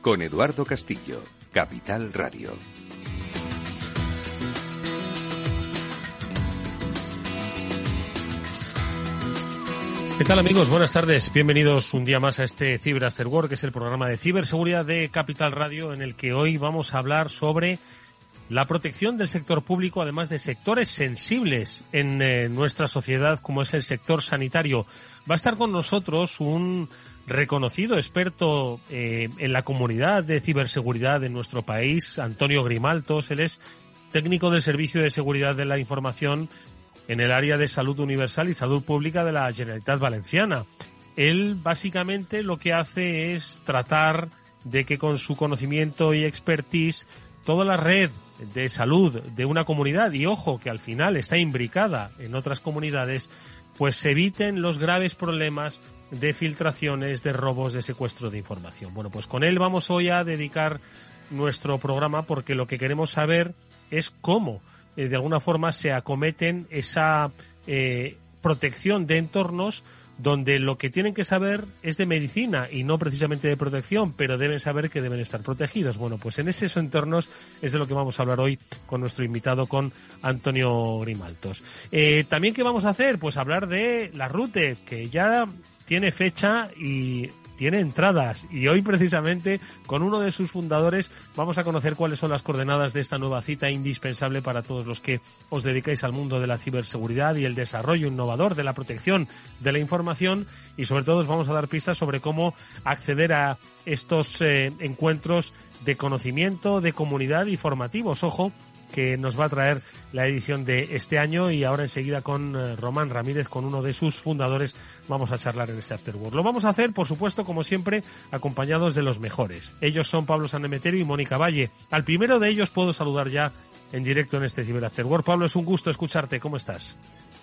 con Eduardo Castillo, Capital Radio. ¿Qué tal amigos? Buenas tardes. Bienvenidos un día más a este Cyber Work, que es el programa de ciberseguridad de Capital Radio, en el que hoy vamos a hablar sobre la protección del sector público, además de sectores sensibles en eh, nuestra sociedad, como es el sector sanitario. Va a estar con nosotros un reconocido experto eh, en la comunidad de ciberseguridad de nuestro país, Antonio Grimaltos. Él es técnico del Servicio de Seguridad de la Información en el área de salud universal y salud pública de la Generalitat Valenciana. Él básicamente lo que hace es tratar de que con su conocimiento y expertise toda la red de salud de una comunidad, y ojo que al final está imbricada en otras comunidades, pues se eviten los graves problemas de filtraciones, de robos, de secuestro de información. Bueno, pues con él vamos hoy a dedicar nuestro programa porque lo que queremos saber es cómo eh, de alguna forma se acometen esa eh, protección de entornos donde lo que tienen que saber es de medicina y no precisamente de protección, pero deben saber que deben estar protegidos. Bueno, pues en esos entornos es de lo que vamos a hablar hoy con nuestro invitado, con Antonio Grimaltos. Eh, También, ¿qué vamos a hacer? Pues hablar de la RUTE, que ya tiene fecha y tiene entradas y hoy precisamente con uno de sus fundadores vamos a conocer cuáles son las coordenadas de esta nueva cita indispensable para todos los que os dedicáis al mundo de la ciberseguridad y el desarrollo innovador de la protección de la información y sobre todo os vamos a dar pistas sobre cómo acceder a estos eh, encuentros de conocimiento, de comunidad y formativos. Ojo, que nos va a traer la edición de este año y ahora enseguida con eh, Román Ramírez, con uno de sus fundadores, vamos a charlar en este Afterworld. Lo vamos a hacer, por supuesto, como siempre, acompañados de los mejores. Ellos son Pablo Sanemeterio y Mónica Valle. Al primero de ellos puedo saludar ya en directo en este Ciber Afterworld. Pablo, es un gusto escucharte. ¿Cómo estás?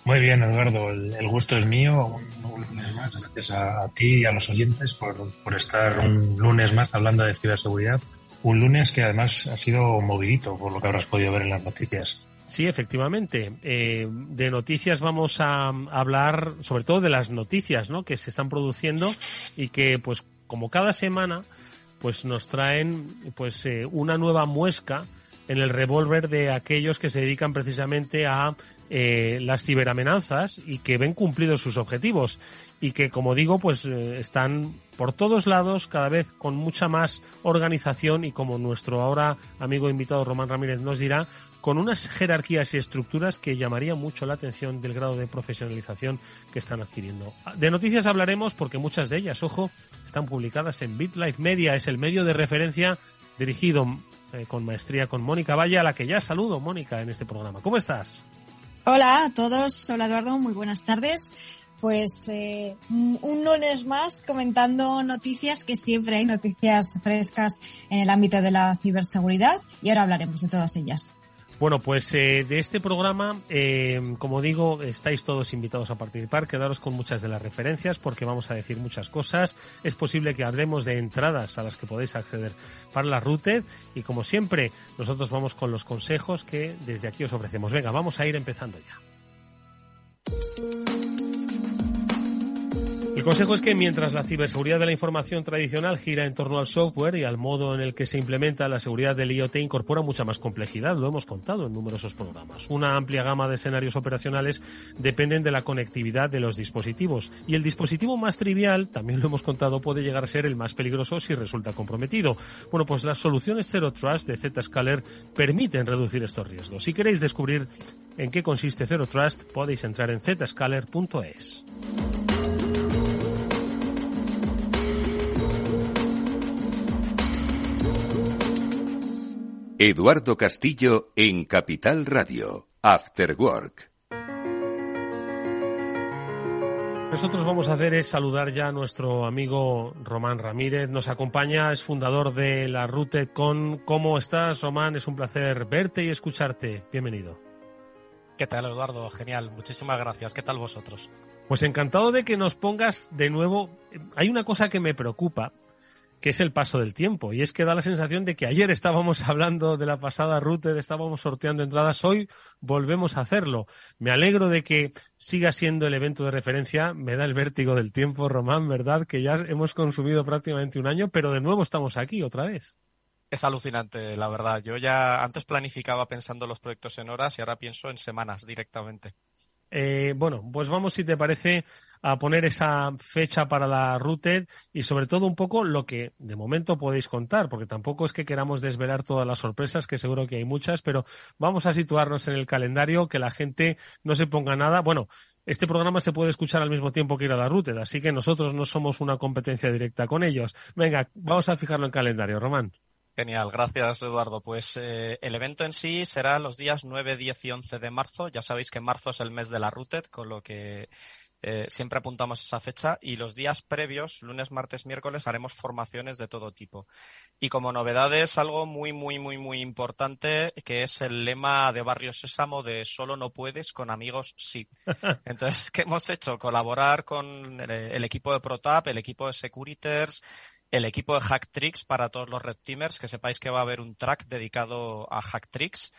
Muy bien, Eduardo. El, gusto es mío. Un, un, lunes más. Gracias a, a, ti y a los oyentes por, por estar un lunes más hablando de ciberseguridad un lunes que además ha sido movidito, por lo que habrás podido ver en las noticias. Sí, efectivamente. Eh, de noticias vamos a hablar sobre todo de las noticias ¿no? que se están produciendo y que, pues, como cada semana, pues nos traen pues eh, una nueva muesca en el revólver de aquellos que se dedican precisamente a eh, las ciberamenazas y que ven cumplidos sus objetivos y que, como digo, pues eh, están por todos lados, cada vez con mucha más organización y como nuestro ahora amigo invitado Román Ramírez nos dirá, con unas jerarquías y estructuras que llamaría mucho la atención del grado de profesionalización que están adquiriendo. De noticias hablaremos porque muchas de ellas, ojo, están publicadas en BitLife Media, es el medio de referencia dirigido eh, con maestría con Mónica Valle, a la que ya saludo, Mónica, en este programa. ¿Cómo estás? Hola a todos, hola Eduardo, muy buenas tardes. Pues eh, un lunes más comentando noticias, que siempre hay noticias frescas en el ámbito de la ciberseguridad y ahora hablaremos de todas ellas. Bueno, pues eh, de este programa, eh, como digo, estáis todos invitados a participar. Quedaros con muchas de las referencias porque vamos a decir muchas cosas. Es posible que hablemos de entradas a las que podéis acceder para la Routed y como siempre, nosotros vamos con los consejos que desde aquí os ofrecemos. Venga, vamos a ir empezando ya. Consejo es que mientras la ciberseguridad de la información tradicional gira en torno al software y al modo en el que se implementa, la seguridad del IoT incorpora mucha más complejidad, lo hemos contado en numerosos programas. Una amplia gama de escenarios operacionales dependen de la conectividad de los dispositivos y el dispositivo más trivial, también lo hemos contado, puede llegar a ser el más peligroso si resulta comprometido. Bueno, pues las soluciones Zero Trust de Zscaler permiten reducir estos riesgos. Si queréis descubrir en qué consiste Zero Trust, podéis entrar en zscaler.es. Eduardo Castillo en Capital Radio, After Work. Nosotros vamos a hacer es saludar ya a nuestro amigo Román Ramírez. Nos acompaña, es fundador de la Rute Con. ¿Cómo estás, Román? Es un placer verte y escucharte. Bienvenido. ¿Qué tal, Eduardo? Genial. Muchísimas gracias. ¿Qué tal vosotros? Pues encantado de que nos pongas de nuevo. Hay una cosa que me preocupa que es el paso del tiempo. Y es que da la sensación de que ayer estábamos hablando de la pasada ruta, estábamos sorteando entradas, hoy volvemos a hacerlo. Me alegro de que siga siendo el evento de referencia, me da el vértigo del tiempo, Román, ¿verdad? Que ya hemos consumido prácticamente un año, pero de nuevo estamos aquí otra vez. Es alucinante, la verdad. Yo ya antes planificaba pensando los proyectos en horas y ahora pienso en semanas directamente. Eh, bueno, pues vamos, si te parece, a poner esa fecha para la Routed y sobre todo un poco lo que de momento podéis contar, porque tampoco es que queramos desvelar todas las sorpresas, que seguro que hay muchas, pero vamos a situarnos en el calendario, que la gente no se ponga nada. Bueno, este programa se puede escuchar al mismo tiempo que ir a la Routed, así que nosotros no somos una competencia directa con ellos. Venga, vamos a fijarlo en calendario, Román. Genial, gracias Eduardo. Pues eh, el evento en sí será los días 9, 10 y 11 de marzo. Ya sabéis que marzo es el mes de la Routed, con lo que eh, siempre apuntamos esa fecha. Y los días previos, lunes, martes, miércoles, haremos formaciones de todo tipo. Y como novedades, algo muy, muy, muy, muy importante, que es el lema de Barrio Sésamo de solo no puedes, con amigos sí. Entonces, ¿qué hemos hecho? Colaborar con el, equipo de ProTap, el equipo de Securiters, el equipo de Hacktricks para todos los Red Teamers, que sepáis que va a haber un track dedicado a Hacktricks.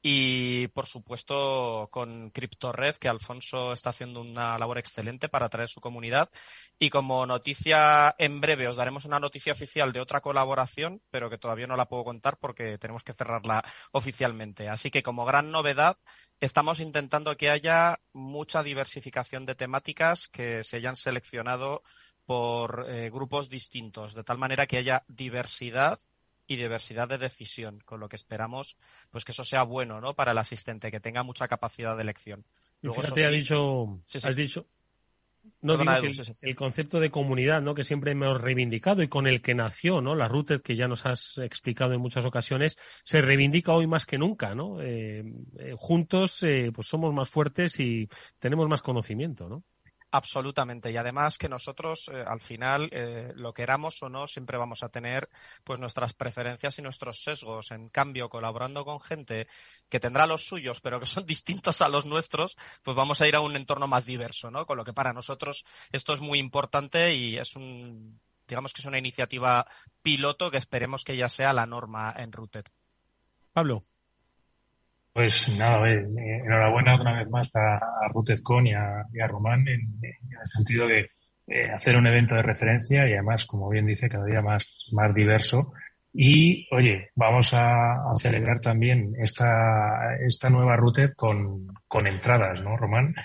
Y por supuesto con CryptoRed, que Alfonso está haciendo una labor excelente para atraer su comunidad. Y como noticia en breve os daremos una noticia oficial de otra colaboración, pero que todavía no la puedo contar porque tenemos que cerrarla oficialmente. Así que como gran novedad, estamos intentando que haya mucha diversificación de temáticas que se hayan seleccionado por eh, grupos distintos, de tal manera que haya diversidad y diversidad de decisión, con lo que esperamos pues que eso sea bueno ¿no? para el asistente, que tenga mucha capacidad de elección. Luego, fíjate, ha dicho, has dicho, no el, concepto de comunidad, ¿no? Que siempre hemos reivindicado y con el que nació, ¿no? La Routed, que ya nos has explicado en muchas ocasiones, se reivindica hoy más que nunca, ¿no? Eh, eh, juntos, pues somos más fuertes y tenemos más conocimiento, ¿no? Absolutamente. Y además que nosotros, eh, al final, eh, lo queramos o no, siempre vamos a tener pues nuestras preferencias y nuestros sesgos. En cambio, colaborando con gente que tendrá los suyos, pero que son distintos a los nuestros, pues vamos a ir a un entorno más diverso, ¿no? Con lo que para nosotros esto es muy importante y es un, digamos que es una iniciativa piloto que esperemos que ya sea la norma en Routed. Pablo. Pues nada, eh, enhorabuena otra vez más a, a y a, Román en, el sentido de hacer un evento de referencia y además, como bien dice, cada día más, más diverso. Y oye, vamos a, celebrar también esta, esta nueva Routed con, con entradas, ¿no, Román?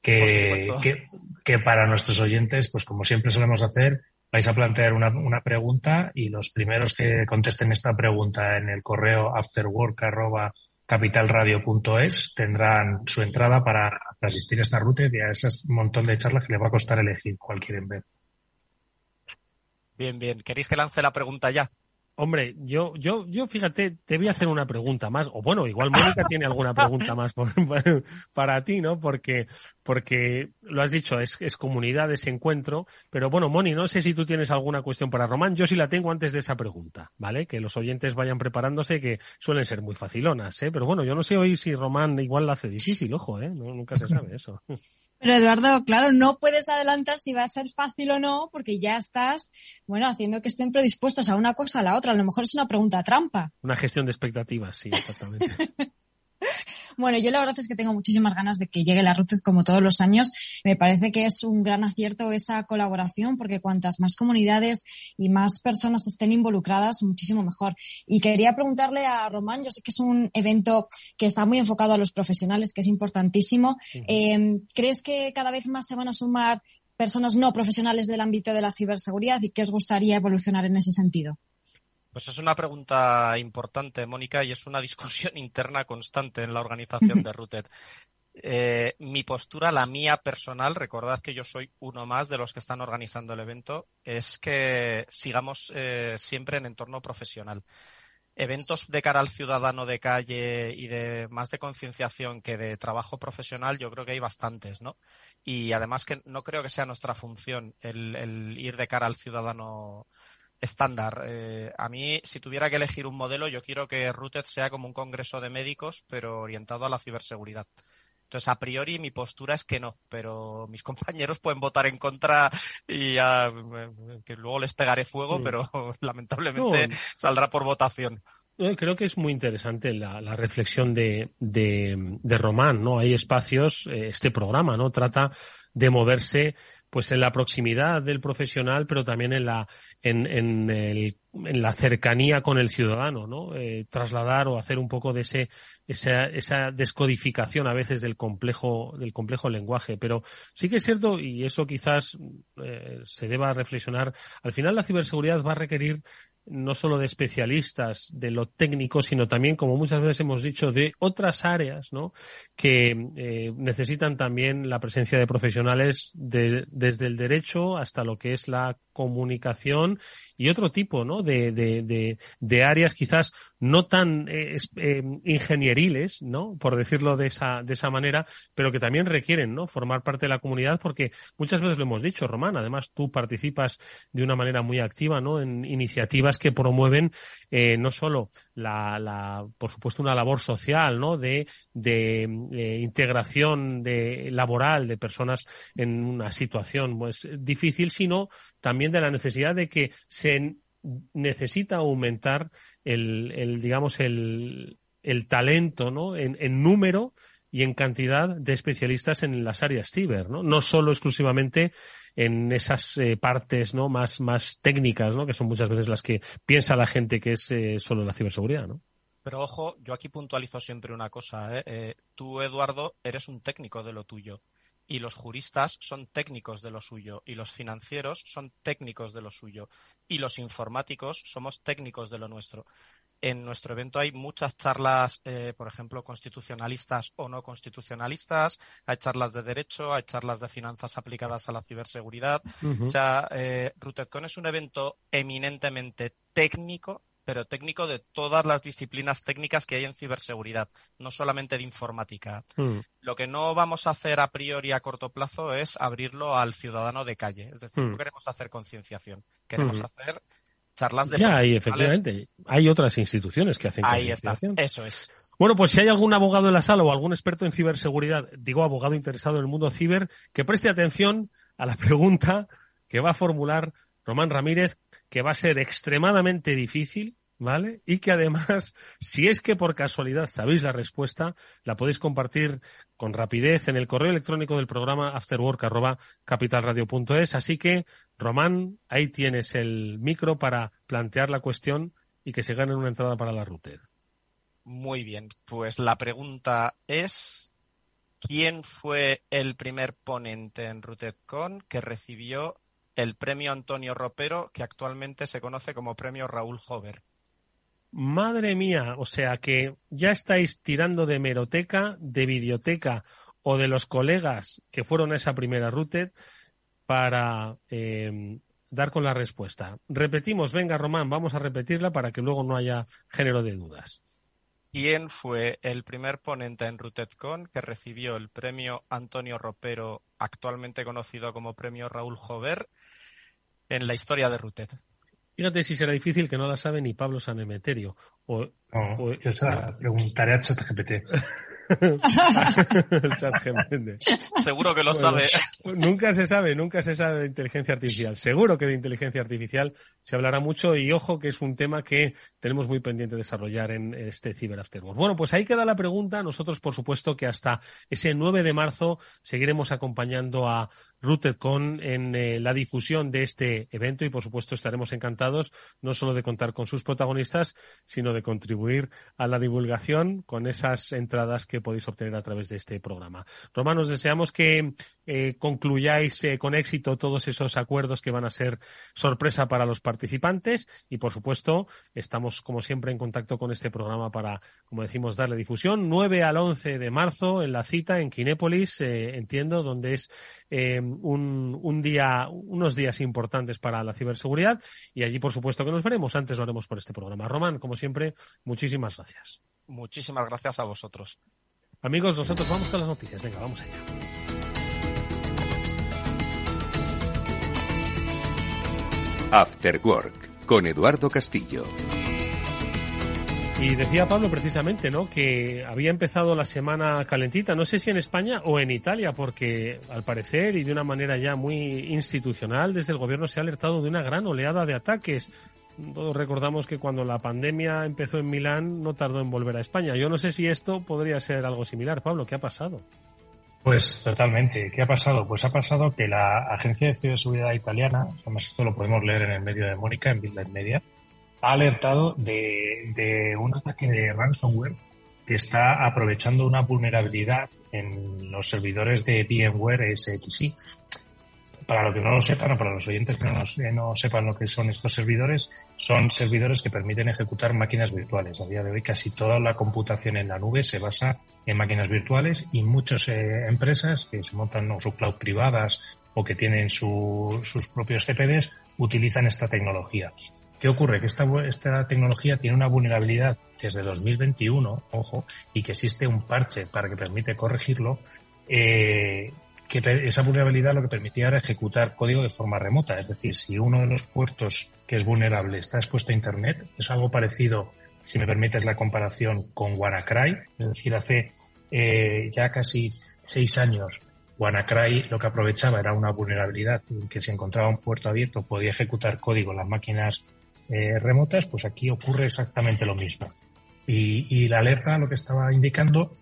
Que, que, que, para nuestros oyentes, pues como siempre solemos hacer, vais a plantear una, una pregunta y los primeros que contesten esta pregunta en el correo afterwork capitalradio.es tendrán su entrada para, asistir a esta ruta y a ese montón de charlas que les va a costar elegir cuál quieren ver. Bien, bien. ¿Queréis que lance la pregunta ya? Hombre, yo, yo, yo, fíjate, te voy a hacer una pregunta más, o bueno, igual Mónica tiene alguna pregunta más para ti, ¿no? Porque, porque lo has dicho, es, es comunidad, ese encuentro, pero bueno, Moni, no sé si tú tienes alguna cuestión para Román, yo sí la tengo antes de esa pregunta, ¿vale? Que los oyentes vayan preparándose, que suelen ser muy facilonas, ¿eh? Pero bueno, yo no sé hoy si Román igual la hace difícil, ojo, ¿eh? nunca se sabe eso. Pero Eduardo, claro, no puedes adelantar si va a ser fácil o no, porque ya estás, bueno, haciendo que estén predispuestos a una cosa a la otra. A lo mejor es una pregunta trampa. Una gestión de expectativas, sí, exactamente. Bueno, yo la verdad es que tengo muchísimas ganas de que llegue la Ruted como todos los años. Me parece que es un gran acierto esa colaboración porque cuantas más comunidades y más personas estén involucradas, muchísimo mejor. Y quería preguntarle a Román, yo sé que es un evento que está muy enfocado a los profesionales, que es importantísimo. Eh, ¿Crees que cada vez más se van a sumar personas no profesionales del ámbito de la ciberseguridad y qué os gustaría evolucionar en ese sentido? Pues es una pregunta importante, Mónica, y es una discusión interna constante en la organización de Routed. Eh, mi postura, la mía personal, recordad que yo soy uno más de los que están organizando el evento, es que sigamos eh, siempre en entorno profesional. Eventos de cara al ciudadano de calle y de más de concienciación que de trabajo profesional, yo creo que hay bastantes, ¿no? Y además que no creo que sea nuestra función el ir de cara al ciudadano estándar. Eh, a mí, si tuviera que elegir un modelo, yo quiero que Routed sea como un congreso de médicos, pero orientado a la ciberseguridad. Entonces, a priori, mi postura es que no, pero mis compañeros pueden votar en contra y que luego les pegaré fuego, pero lamentablemente saldrá por votación. Creo que es muy interesante la, reflexión de, de, de, Román, ¿no? Hay espacios, eh, este programa, ¿no? Trata de moverse pues en la proximidad del profesional, pero también en la, en, en, el, en la cercanía con el ciudadano, ¿no? Eh, trasladar o hacer un poco de ese, esa, esa descodificación a veces del complejo, del complejo lenguaje. Pero sí que es cierto, y eso quizás eh, se deba reflexionar, al final la ciberseguridad va a requerir no solo de especialistas, de lo técnico, sino también, como muchas veces hemos dicho, de otras áreas, ¿no? Que eh, necesitan también la presencia de profesionales desde el derecho hasta lo que es la comunicación y otro tipo, ¿no? De, de, de, áreas quizás no tan eh, eh, ingenieriles, ¿no? Por decirlo de esa, de esa manera, pero que también requieren, ¿no? Formar parte de la comunidad porque muchas veces lo hemos dicho, Román, además tú participas de una manera muy activa, ¿no? En iniciativas que promueven eh, no solo la, la, por supuesto, una labor social, ¿no? De, de integración de, laboral de personas en una situación, pues, difícil, sino también de la necesidad de que se necesita aumentar el, el digamos, el, el talento, ¿no? En, en, número y en cantidad de especialistas en las áreas ciber, ¿no? No solo exclusivamente en esas eh, partes, ¿no? Más, más técnicas, ¿no? Que son muchas veces las que piensa la gente que es eh, solo la ciberseguridad, ¿no? Pero ojo, yo aquí puntualizo siempre una cosa, ¿eh? ¿eh? Tú, Eduardo, eres un técnico de lo tuyo y los juristas son técnicos de lo suyo y los financieros son técnicos de lo suyo y los informáticos somos técnicos de lo nuestro. En nuestro evento hay muchas charlas, eh, por ejemplo, constitucionalistas o no constitucionalistas, hay charlas de derecho, hay charlas de finanzas aplicadas a la ciberseguridad. O sea, eh, RootedCon es un evento eminentemente técnico pero técnico de todas las disciplinas técnicas que hay en ciberseguridad, no solamente de informática. Hmm. Lo que no vamos a hacer a priori a corto plazo es abrirlo al ciudadano de calle. Es decir, no hmm. queremos hacer concienciación, queremos hmm. hacer charlas de... Ya, y efectivamente, hay otras instituciones que hacen Ahí está, eso es. Bueno, pues si hay algún abogado en la sala o algún experto en ciberseguridad, digo abogado interesado en el mundo ciber, que preste atención a la pregunta que va a formular Román Ramírez, que va a ser extremadamente difícil, ¿vale? Y que además, si es que por casualidad sabéis la respuesta, la podéis compartir con rapidez en el correo electrónico del programa afterwork.capitalradio.es. Así que, Román, ahí tienes el micro para plantear la cuestión y que se gane una entrada para la router. Muy bien, pues la pregunta es, ¿quién fue el primer ponente en RootedCon que recibió el premio Antonio Ropero, que actualmente se conoce como premio Raúl Hover. Madre mía, o sea que ya estáis tirando de meroteca, de videoteca o de los colegas que fueron a esa primera routed para em, dar con la respuesta. Repetimos, venga Román, vamos a repetirla para que luego no haya género de dudas. ¿Quién fue el primer ponente en RootedCon que recibió el premio Antonio Ropero, actualmente conocido como premio Raúl Jover, en la historia de Routed? Fíjate si será difícil que no la sabe ni Pablo Sanemeterio. O, no, yo se la preguntaré a ChatGPT. Seguro que lo sabe. nunca se sabe, nunca se sabe de inteligencia artificial. Seguro que de inteligencia artificial se hablará mucho y ojo que es un tema que tenemos muy pendiente desarrollar en este Cyber Afterworld. Bueno, pues ahí queda la pregunta. Nosotros, por supuesto, que hasta ese 9 de marzo seguiremos acompañando a RootedCon en eh, la difusión de este evento y, por supuesto, estaremos encantados no solo de contar con sus protagonistas, sino de contribuir a la divulgación con esas entradas que podéis obtener a través de este programa. Romanos, deseamos que eh, concluyáis eh, con éxito todos esos acuerdos que van a ser sorpresa para los participantes y, por supuesto, estamos, como siempre, en contacto con este programa para, como decimos, darle difusión. 9 al 11 de marzo en la cita en Kinépolis, entiendo, donde es un, un, día, unos días importantes para la ciberseguridad y allí, por supuesto, que nos veremos. Antes lo haremos por este programa. Román, como siempre, muchísimas gracias. Muchísimas gracias a vosotros. Amigos, nosotros vamos con las noticias. Venga, vamos allá. After Work con Eduardo Castillo. Y decía Pablo precisamente, ¿no? Que había empezado la semana calentita, no sé si en España o en Italia, porque al parecer y de una manera ya muy institucional, desde el gobierno se ha alertado de una gran oleada de ataques. Todos recordamos que cuando la pandemia empezó en Milán no tardó en volver a España. Yo no sé si esto podría ser algo similar. Pablo, ¿qué ha pasado? Pues totalmente. ¿Qué ha pasado? Pues ha pasado que la Agencia de Ciberseguridad Italiana, además esto lo podemos leer en el medio de Mónica, en Business Media, ha alertado de, un ataque de ransomware que está aprovechando una vulnerabilidad en los servidores de VMware SXI. Para los que no lo sepan o para los oyentes que no, no, sepan lo que son estos servidores, son servidores que permiten ejecutar máquinas virtuales. A día de hoy casi toda la computación en la nube se basa en máquinas virtuales y muchas eh, empresas que se montan o sus cloud privadas o que tienen sus propios CPDs utilizan esta tecnología. ¿Qué ocurre? Que esta, esta tecnología tiene una vulnerabilidad desde 2021, ojo, y que existe un parche para que permite corregirlo, eh, que esa vulnerabilidad lo que permitía era ejecutar código de forma remota. Es decir, si uno de los puertos que es vulnerable está expuesto a Internet, es algo parecido, si me permites la comparación, con WannaCry. Es decir, hace eh, ya casi seis años WannaCry lo que aprovechaba era una vulnerabilidad en que si encontraba un puerto abierto podía ejecutar código en las máquinas eh, remotas, pues aquí ocurre exactamente lo mismo. Y, la alerta lo que estaba indicando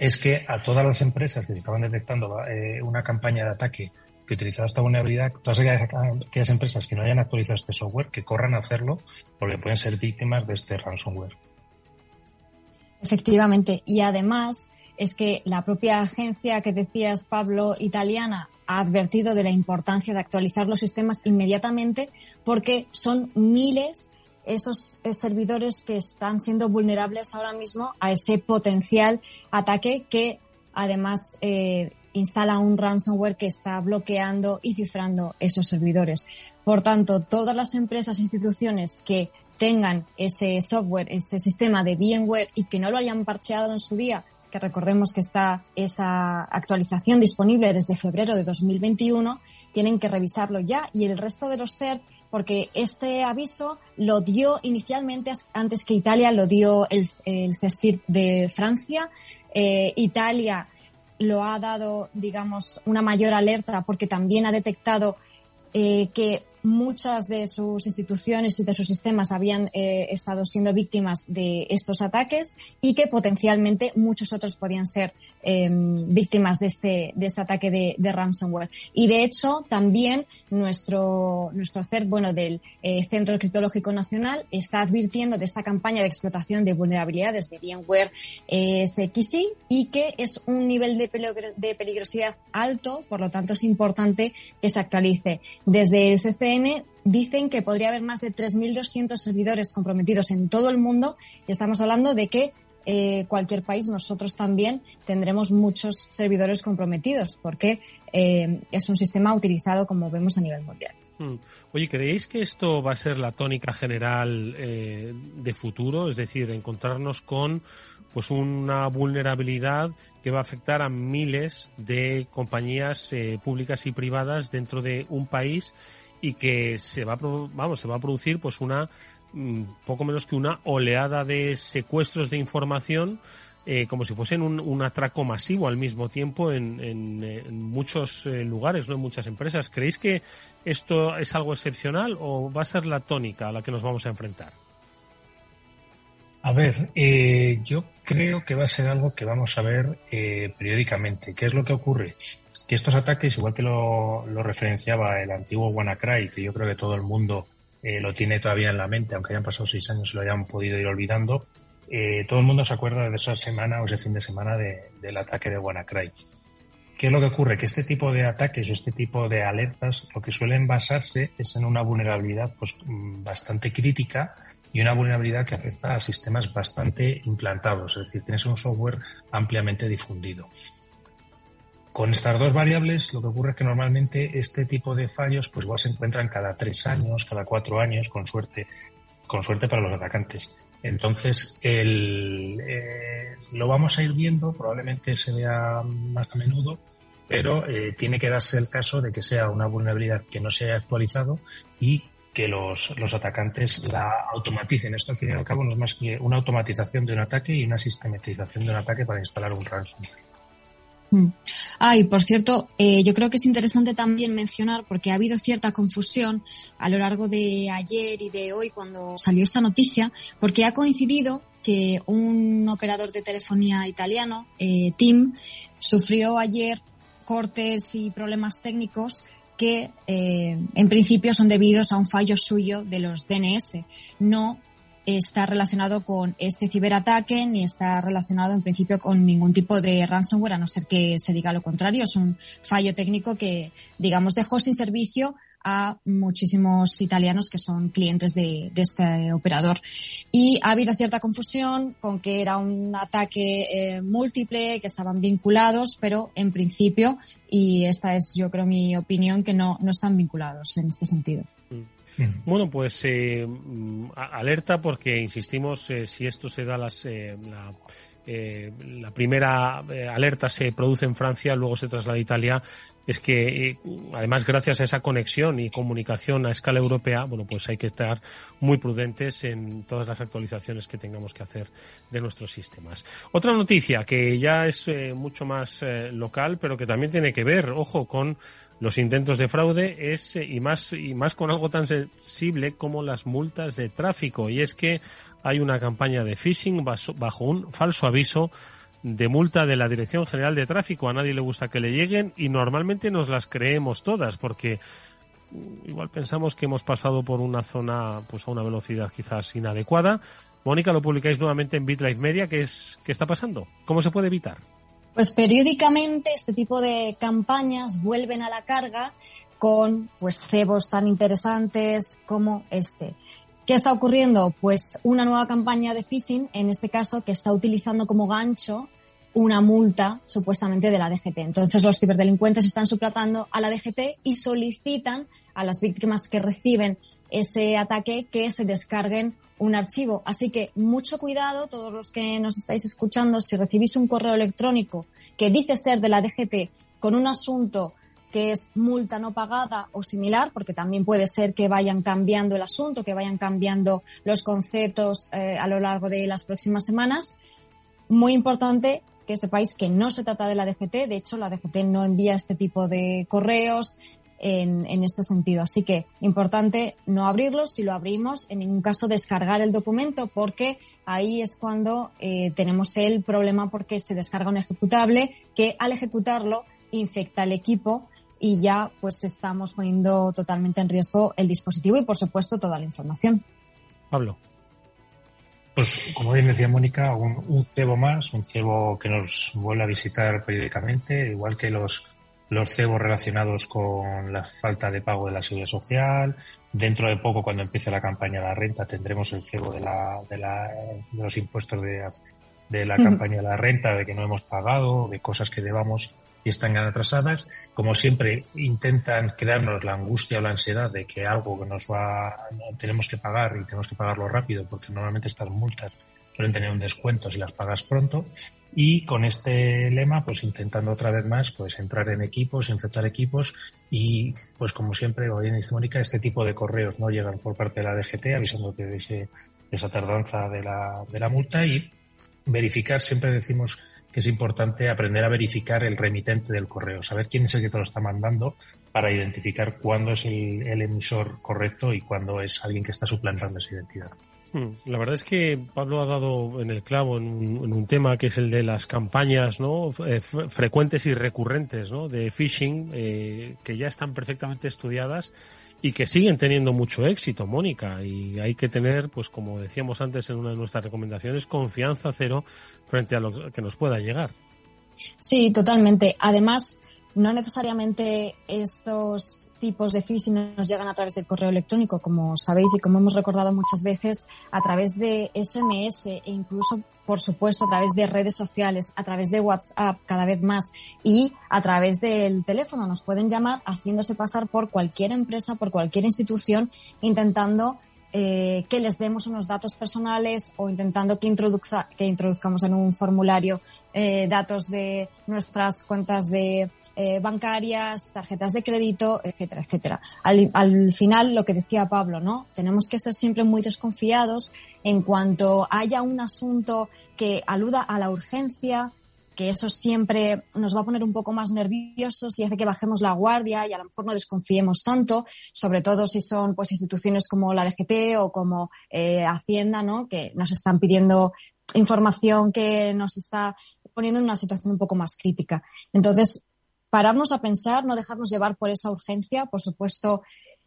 es que a todas las empresas que se estaban detectando eh, una campaña de ataque que utilizaba esta vulnerabilidad, todas aquellas, empresas que no hayan actualizado este software, que corran a hacerlo porque pueden ser víctimas de este ransomware. Efectivamente. Y además es que la propia agencia que decías, Pablo, italiana, ha advertido de la importancia de actualizar los sistemas inmediatamente porque son miles esos eh, servidores que están siendo vulnerables ahora mismo a ese potencial ataque que además eh, instala un ransomware que está bloqueando y cifrando esos servidores. Por tanto, todas las empresas e instituciones que tengan ese software, ese sistema de VMware y que no lo hayan parcheado en su día que recordemos que está esa actualización disponible desde febrero de 2021, tienen que revisarlo ya y el resto de los CERT porque este aviso lo dio inicialmente antes que Italia, lo dio el, el CESIR de Francia. Eh, Italia lo ha dado, digamos, una mayor alerta porque también ha detectado eh, que muchas de sus instituciones y de sus sistemas habían eh, estado siendo víctimas de estos ataques y que potencialmente muchos otros podían ser Em, víctimas de este, de este ataque de, ransomware. Y de hecho, también nuestro, nuestro CERT, bueno, del eh, Centro Criptológico Nacional, está advirtiendo de esta campaña de explotación de vulnerabilidades de VMware eh, SXI y que es un nivel de, de peligrosidad alto, por lo tanto es importante que se actualice. Desde el CCN dicen que podría haber más de 3.200 servidores comprometidos en todo el mundo y estamos hablando de que eh, cualquier país, nosotros también tendremos muchos servidores comprometidos porque eh, es un sistema utilizado como vemos a nivel mundial. Hmm. Oye, ¿creéis que esto va a ser la tónica general eh, de futuro? Es decir, encontrarnos con pues una vulnerabilidad que va a afectar a miles de compañías públicas y privadas dentro de un país y que se va a, vamos, se va a producir pues una Mm, poco menos que una oleada de secuestros de información eh, como si fuesen un, atraco masivo al mismo tiempo en, muchos eh, lugares, no en muchas empresas. ¿Creéis que esto es algo excepcional o va a ser la tónica a la que nos vamos a enfrentar? A ver, eh, yo creo que va a ser algo que vamos a ver periódicamente. ¿Qué es lo que ocurre? Que estos ataques, igual que lo, lo referenciaba el antiguo WannaCry, que yo creo que todo el mundo lo tiene todavía en la mente, aunque hayan pasado seis años y lo hayan podido ir olvidando, eh, todo el mundo se acuerda de esa semana o ese fin de semana del ataque de WannaCry. ¿Qué es lo que ocurre? Que este tipo de ataques o este tipo de alertas lo que suelen basarse es en una vulnerabilidad pues, mm, bastante crítica y una vulnerabilidad que afecta a sistemas bastante implantados, es decir, tienes un software ampliamente difundido. Con estas dos variables, lo que ocurre es que normalmente este tipo de fallos, pues igual se encuentran cada tres años, cada cuatro años, con suerte, con suerte para los atacantes. Entonces, el, eh, lo vamos a ir viendo, probablemente se vea más a menudo, pero eh, tiene que darse el caso de que sea una vulnerabilidad que no se haya actualizado y que los, los atacantes la automaticen. Esto, al fin y al cabo, no es más que una automatización de un ataque y una sistematización de un ataque para instalar un ransomware. Mm. Ah, y por cierto, eh, yo creo que es interesante también mencionar, porque ha habido cierta confusión a lo largo de ayer y de hoy cuando salió esta noticia, porque ha coincidido que un operador de telefonía italiano, eh, TIM, sufrió ayer cortes y problemas técnicos que eh, en principio son debidos a un fallo suyo de los DNS, no está relacionado con este ciberataque ni está relacionado en principio con ningún tipo de ransomware, a no ser que se diga lo contrario. Es un fallo técnico que, digamos, dejó sin servicio a muchísimos italianos que son clientes de, este operador. Y ha habido cierta confusión con que era un ataque eh, múltiple, que estaban vinculados, pero en principio, y esta es yo creo mi opinión, que no, no están vinculados en este sentido. Bueno, pues eh, mm, alerta porque, insistimos, eh, si esto se da las, eh, la, la, primera alerta se produce en Francia, luego se traslada a Italia, es que además gracias a esa conexión y comunicación a escala europea, bueno, pues hay que estar muy prudentes en todas las actualizaciones que tengamos que hacer de nuestros sistemas. Otra noticia que ya es mucho más local, pero que también tiene que ver, ojo, con los intentos de fraude es y más y más con algo tan sensible como las multas de tráfico y es que hay una campaña de phishing bajo un falso aviso de multa de la Dirección General de Tráfico. A nadie le gusta que le lleguen y normalmente nos las creemos todas porque igual pensamos que hemos pasado por una zona pues a una velocidad quizás inadecuada. Mónica, lo publicáis nuevamente en BitLife Media. ¿Qué es qué está pasando? ¿Cómo se puede evitar? Pues periódicamente este tipo de campañas vuelven a la carga con pues cebos tan interesantes como este. ¿Qué está ocurriendo? Pues una nueva campaña de phishing, en este caso, que está utilizando como gancho una multa supuestamente de la DGT. Entonces los ciberdelincuentes están suplatando a la DGT y solicitan a las víctimas que reciben ese ataque que se descarguen un archivo. Así que mucho cuidado, todos los que nos estáis escuchando, si recibís un correo electrónico que dice ser de la DGT con un asunto que es multa no pagada o similar, porque también puede ser que vayan cambiando el asunto, que vayan cambiando los conceptos eh, a lo largo de las próximas semanas. Muy importante que sepáis que no se trata de la DGT, de hecho la DGT no envía este tipo de correos, en, este sentido. Así que importante no abrirlo, si lo abrimos, en ningún caso descargar el documento porque ahí es cuando eh, tenemos el problema porque se descarga un ejecutable que al ejecutarlo infecta el equipo y ya pues estamos poniendo totalmente en riesgo el dispositivo y por supuesto toda la información. Pablo. Pues como bien decía Mónica, un, un cebo más, un cebo que nos vuelve a visitar periódicamente, igual que los los cebos relacionados con la falta de pago de la seguridad social. Dentro de poco, cuando empiece la campaña de la renta, tendremos el cebo de, la, de, la, de los impuestos de, de la campaña de la renta, de que no hemos pagado, de cosas que debamos y están atrasadas. Como siempre, intentan crearnos la angustia o la ansiedad de que algo que nos va, tenemos que pagar y tenemos que pagarlo rápido, porque normalmente estas multas suelen tener un descuento si las pagas pronto y con este lema pues intentando otra vez más pues entrar en equipos, infectar equipos y pues como siempre hoy en Mónica este tipo de correos no llegan por parte de la DGT avisando de, ese, esa tardanza de la, de la multa y verificar, siempre decimos que es importante aprender a verificar el remitente del correo, saber quién es el que te lo está mandando para identificar cuándo es el, emisor correcto y cuándo es alguien que está suplantando esa identidad. Hmm. La verdad es que Pablo ha dado en el clavo en un, tema que es el de las campañas ¿no? Eh, frecuentes y recurrentes ¿no? de phishing eh, que ya están perfectamente estudiadas y que siguen teniendo mucho éxito, Mónica. Y hay que tener, pues como decíamos antes en una de nuestras recomendaciones, confianza cero frente a lo que nos pueda llegar. Sí, totalmente. Además, no necesariamente estos tipos de phishing nos llegan a través del correo electrónico, como sabéis y como hemos recordado muchas veces, a través de SMS e incluso, por supuesto, a través de redes sociales, a través de WhatsApp cada vez más y a través del teléfono. Nos pueden llamar haciéndose pasar por cualquier empresa, por cualquier institución, intentando eh, que les demos unos datos personales o intentando que, que introduzcamos en un formulario eh, datos de nuestras cuentas de eh, bancarias, tarjetas de crédito, etcétera, etcétera. Al, al final, lo que decía Pablo, ¿no? Tenemos que ser siempre muy desconfiados en cuanto haya un asunto que aluda a la urgencia, que eso siempre nos va a poner un poco más nerviosos y hace que bajemos la guardia y a lo mejor no desconfiemos tanto, sobre todo si son pues instituciones como la DGT o como eh, Hacienda, ¿no? Que nos están pidiendo información que nos está poniendo en una situación un poco más crítica. Entonces, pararnos a pensar, no dejarnos llevar por esa urgencia, por supuesto,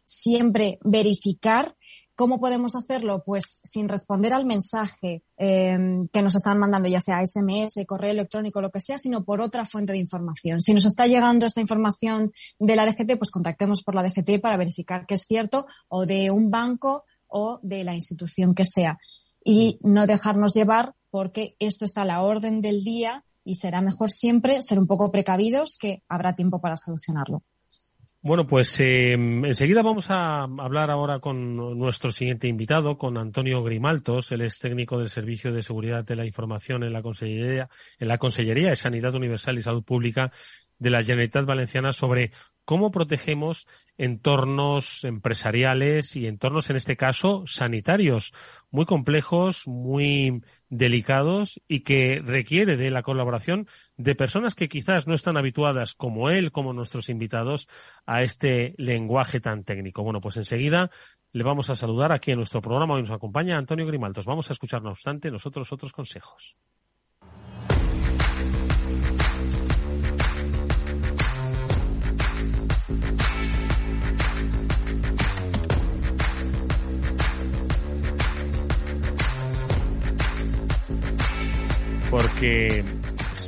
siempre verificar ¿Cómo podemos hacerlo? Pues sin responder al mensaje eh, que nos están mandando, ya sea SMS, correo electrónico, lo que sea, sino por otra fuente de información. Si nos está llegando esta información de la DGT, pues contactemos por la DGT para verificar que es cierto, o de un banco o de la institución que sea. Y no dejarnos llevar porque esto está a la orden del día y será mejor siempre ser un poco precavidos que habrá tiempo para solucionarlo. Bueno, pues eh, enseguida vamos a hablar ahora con nuestro siguiente invitado, con Antonio Grimaltos. Él es técnico del Servicio de Seguridad de la Información en la Consellería, en la Consellería de Sanidad Universal y Salud Pública de la Generalitat Valenciana sobre cómo protegemos entornos empresariales y entornos, en este caso, sanitarios, muy complejos, muy delicados y que requiere de la colaboración de personas que quizás no están habituadas, como él, como nuestros invitados, a este lenguaje tan técnico. Bueno, pues enseguida le vamos a saludar aquí en nuestro programa. Hoy nos acompaña Antonio Grimaltos. Vamos a escuchar, no obstante, nosotros otros consejos. Porque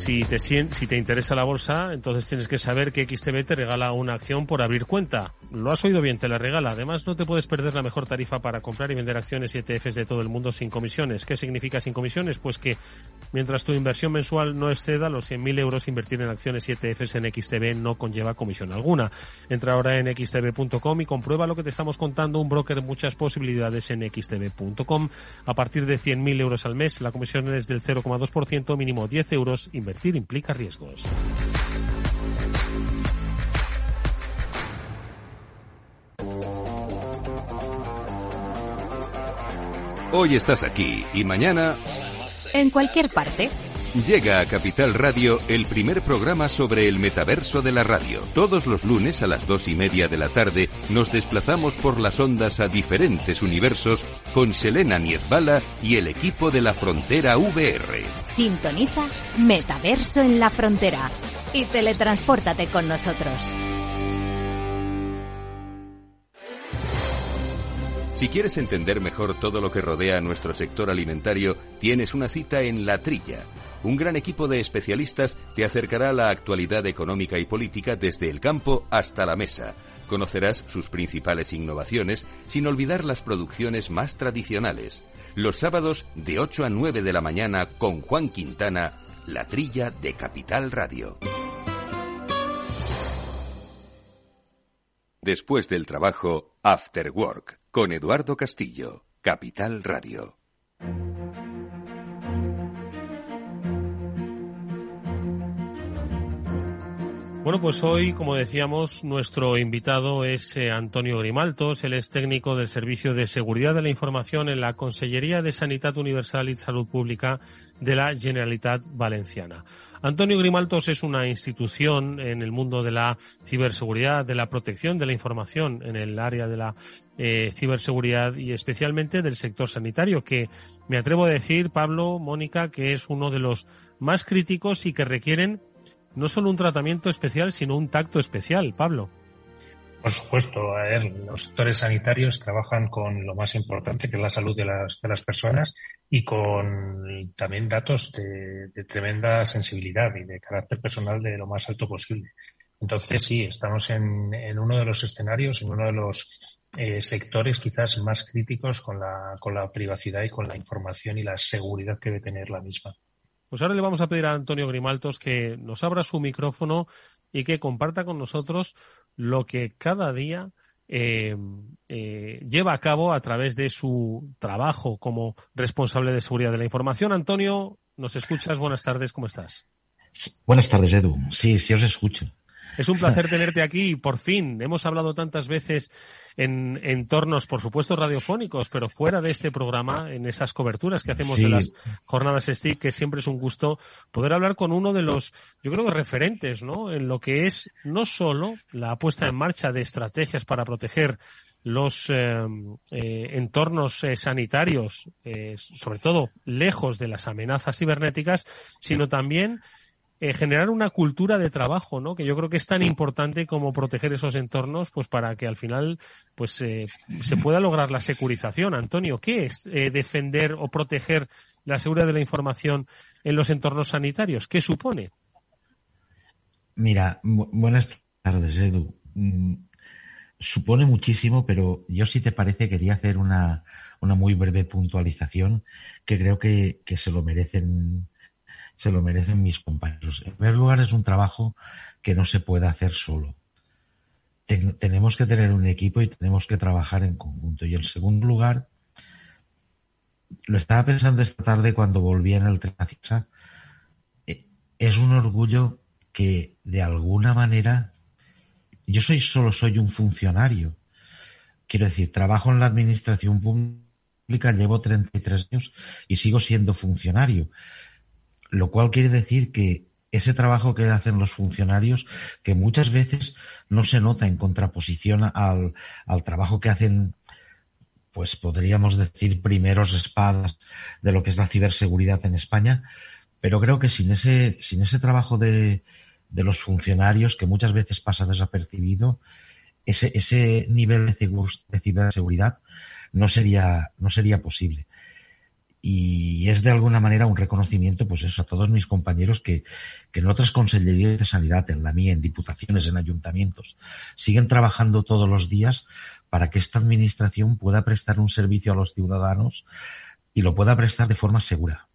si te, si te interesa la bolsa, entonces tienes que saber que XTB te regala una acción por abrir cuenta. Lo has oído bien, te la regala. Además, no te puedes perder la mejor tarifa para comprar y vender acciones y ETFs de todo el mundo sin comisiones. ¿Qué significa sin comisiones? Pues que mientras tu inversión mensual no exceda los 100.000 euros, invertir en acciones y ETFs en XTB no conlleva comisión alguna. Entra ahora en xtb.com y comprueba lo que te estamos contando. Un broker de muchas posibilidades en xtb.com. A partir de 100.000 euros al mes, la comisión es del 0,2%, mínimo 10 euros. Invertir implica riesgos. Hoy estás aquí y mañana... En cualquier parte. Llega a Capital Radio el primer programa sobre el metaverso de la radio. Todos los lunes a las dos y media de la tarde nos desplazamos por las ondas a diferentes universos con Selena Niezbala y el equipo de la Frontera VR. Sintoniza Metaverso en la Frontera y teletranspórtate con nosotros. Si quieres entender mejor todo lo que rodea a nuestro sector alimentario, tienes una cita en La Trilla un gran equipo de especialistas te acercará a la actualidad económica y política desde el campo hasta la mesa. Conocerás sus principales innovaciones sin olvidar las producciones más tradicionales. Los sábados de 8 a 9 de la mañana con Juan Quintana, la trilla de Capital Radio. Después del trabajo, After Work, con Eduardo Castillo, Capital Radio. Bueno, pues hoy, como decíamos, nuestro invitado es eh, Antonio Grimaltos. Él es técnico del Servicio de Seguridad de la Información en la Consellería de Sanidad Universal y Salud Pública de la Generalitat Valenciana. Antonio Grimaltos es una institución en el mundo de la ciberseguridad, de la protección de la información en el área de la eh, ciberseguridad y especialmente del sector sanitario, que me atrevo a decir, Pablo, Mónica, que es uno de los más críticos y que requieren no solo un tratamiento especial, sino un tacto especial, Pablo. Por supuesto, a ver, los sectores sanitarios trabajan con lo más importante, que es la salud de las, de las personas, y con también datos de, tremenda sensibilidad y de carácter personal de lo más alto posible. Entonces, sí, estamos en, en uno de los escenarios, en uno de los eh, sectores quizás más críticos con la, con la privacidad y con la información y la seguridad que debe tener la misma. Pues ahora le vamos a pedir a Antonio Grimaltos que nos abra su micrófono y que comparta con nosotros lo que cada día eh, eh, lleva a cabo a través de su trabajo como responsable de seguridad de la información. Antonio, ¿nos escuchas? Buenas tardes, ¿cómo estás? Buenas tardes, Edu. Sí, sí os escucho. Es un placer tenerte aquí y por fin hemos hablado tantas veces en entornos, por supuesto, radiofónicos, pero fuera de este programa, en esas coberturas que hacemos de las jornadas STIC, que siempre es un gusto poder hablar con uno de los, yo creo que referentes, ¿no? En lo que es no solo la puesta en marcha de estrategias para proteger los eh, eh, entornos eh, sanitarios, sobre todo lejos de las amenazas cibernéticas, sino también eh, generar una cultura de trabajo, ¿no? Que yo creo que es tan importante como proteger esos entornos, pues para que al final, pues eh, se pueda lograr la securización. Antonio, ¿qué es eh, defender o proteger la seguridad de la información en los entornos sanitarios? ¿Qué supone? Mira, buenas tardes, Edu. Mm, supone muchísimo, pero yo si te parece quería hacer una, una muy breve puntualización que creo que, que se lo merecen se lo merecen mis compañeros. En primer lugar, es un trabajo que no se puede hacer solo. tenemos que tener un equipo y tenemos que trabajar en conjunto. Y en segundo lugar, lo estaba pensando esta tarde cuando volví en el tren eh, Es un orgullo que de alguna manera yo soy solo soy un funcionario. Quiero decir, trabajo en la administración pública, llevo 33 años y sigo siendo funcionario lo cual quiere decir que ese trabajo que hacen los funcionarios, que muchas veces no se nota en contraposición al, trabajo que hacen, pues podríamos decir, primeros espadas de lo que es la ciberseguridad en España, pero creo que sin ese, sin ese trabajo de, de los funcionarios, que muchas veces pasa desapercibido, ese, ese nivel de ciberseguridad no sería, no sería posible y es de alguna manera un reconocimiento, pues eso, a todos mis compañeros que, que en otras consellerías de sanidad, en la mía, en diputaciones, en ayuntamientos, siguen trabajando todos los días para que esta administración pueda prestar un servicio a los ciudadanos y lo pueda prestar de forma segura.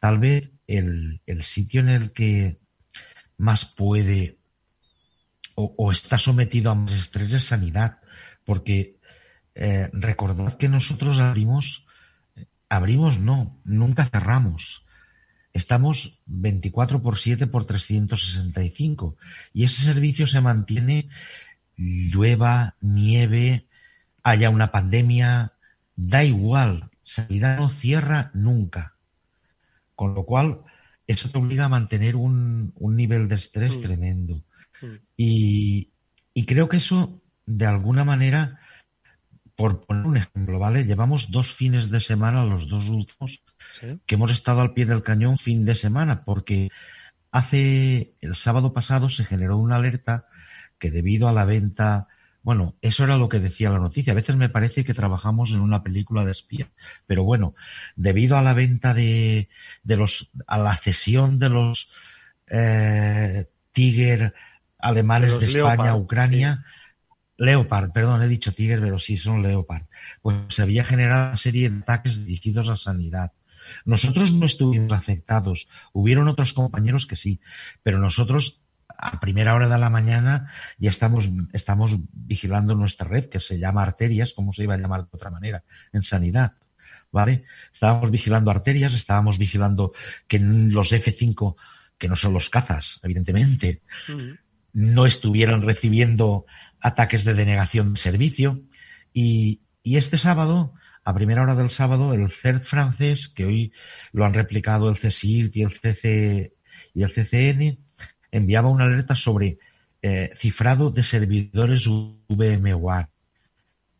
Tal vez el, el sitio en el que más puede o, está sometido a más estrés es sanidad, porque eh, recordad que nosotros abrimos abrimos no, nunca cerramos. Estamos 24 por 7 por 365 y ese servicio se mantiene llueva, nieve, haya una pandemia, da igual, sanidad no cierra nunca. Con lo cual, eso te obliga a mantener un, nivel de estrés mm. tremendo. Mm. Y, y creo que eso, de alguna manera, por poner un ejemplo, ¿vale? Llevamos dos fines de semana, los dos últimos, que hemos estado al pie del cañón fin de semana, porque hace el sábado pasado se generó una alerta que debido a la venta, bueno, eso era lo que decía la noticia. A veces me parece que trabajamos en una película de espía, pero bueno, debido a la venta de, de los, a la cesión de los eh, Tiger alemanes de, España a Ucrania, Leopard, perdón, he dicho Tiger, pero sí son Leopard. Pues se había generado una serie de ataques dirigidos a sanidad. Nosotros no estuvimos afectados. Hubieron otros compañeros que sí, pero nosotros a primera hora de la mañana ya estamos, estamos vigilando nuestra red, que se llama arterias, como se iba a llamar de otra manera, en sanidad. ¿Vale? Estábamos vigilando arterias, estábamos vigilando que los F5 que no son los cazas, evidentemente, no estuvieron recibiendo ataques de denegación de servicio. Y, y este sábado, a primera hora del sábado, el CERT francés, que hoy lo han replicado el CSIRT y el, CC, y el CCN, enviaba una alerta sobre eh, cifrado de servidores VMware.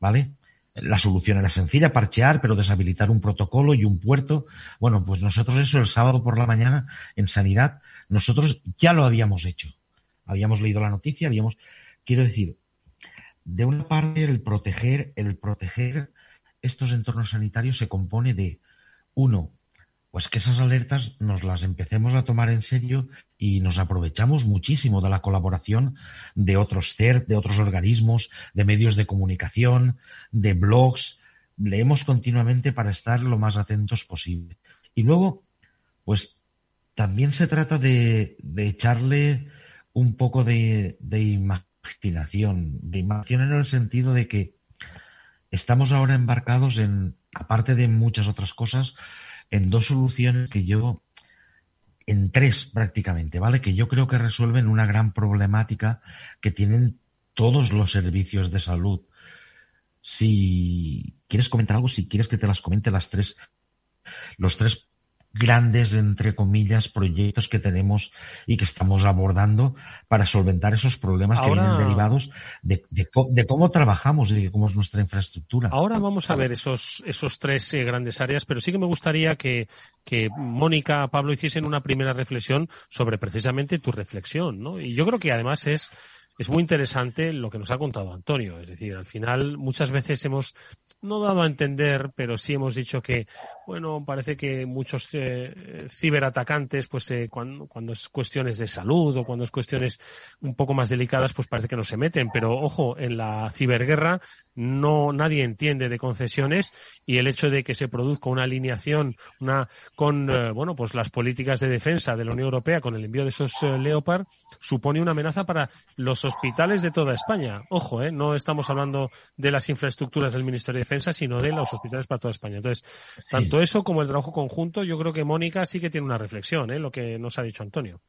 ¿Vale? La solución era sencilla, parchear, pero deshabilitar un protocolo y un puerto. Bueno, pues nosotros eso el sábado por la mañana en sanidad, nosotros ya lo habíamos hecho. Habíamos leído la noticia, habíamos, quiero decir, de una parte el proteger, el proteger estos entornos sanitarios se compone de uno, pues que esas alertas nos las empecemos a tomar en serio y nos aprovechamos muchísimo de la colaboración de otros CERT, de otros organismos, de medios de comunicación, de blogs. Leemos continuamente para estar lo más atentos posible. Y luego, pues también se trata de, echarle un poco de, de imaginación, de imaginación en el sentido de que estamos ahora embarcados en, aparte de muchas otras cosas, en dos soluciones que yo, en tres prácticamente, ¿vale? Que yo creo que resuelven una gran problemática que tienen todos los servicios de salud. Si quieres comentar algo, si quieres que te las comente las tres, los tres grandes, entre comillas, proyectos que tenemos y que estamos abordando para solventar esos problemas que vienen derivados de, cómo trabajamos y de cómo es nuestra infraestructura. Ahora vamos a ver esos, esos tres eh, grandes áreas, pero sí que me gustaría que, que Mónica, Pablo hiciesen una primera reflexión sobre precisamente tu reflexión, ¿no? Y yo creo que además es es muy interesante lo que nos ha contado Antonio. Es decir, al final muchas veces hemos no dado a entender, pero sí hemos dicho que, bueno, parece que muchos eh, ciberatacantes, pues eh, cuando, cuando, es cuestiones de salud o cuando es cuestiones un poco más delicadas, pues parece que no se meten. Pero ojo, en la ciberguerra no nadie entiende de concesiones y el hecho de que se produzca una alineación una con eh, bueno pues las políticas de defensa de la Unión Europea con el envío de esos eh, Leopard supone una amenaza para los hospitales de toda España ojo eh no estamos hablando de las infraestructuras del Ministerio de Defensa sino de los hospitales para toda España entonces tanto eso como el trabajo conjunto yo creo que Mónica sí que tiene una reflexión eh lo que nos ha dicho Antonio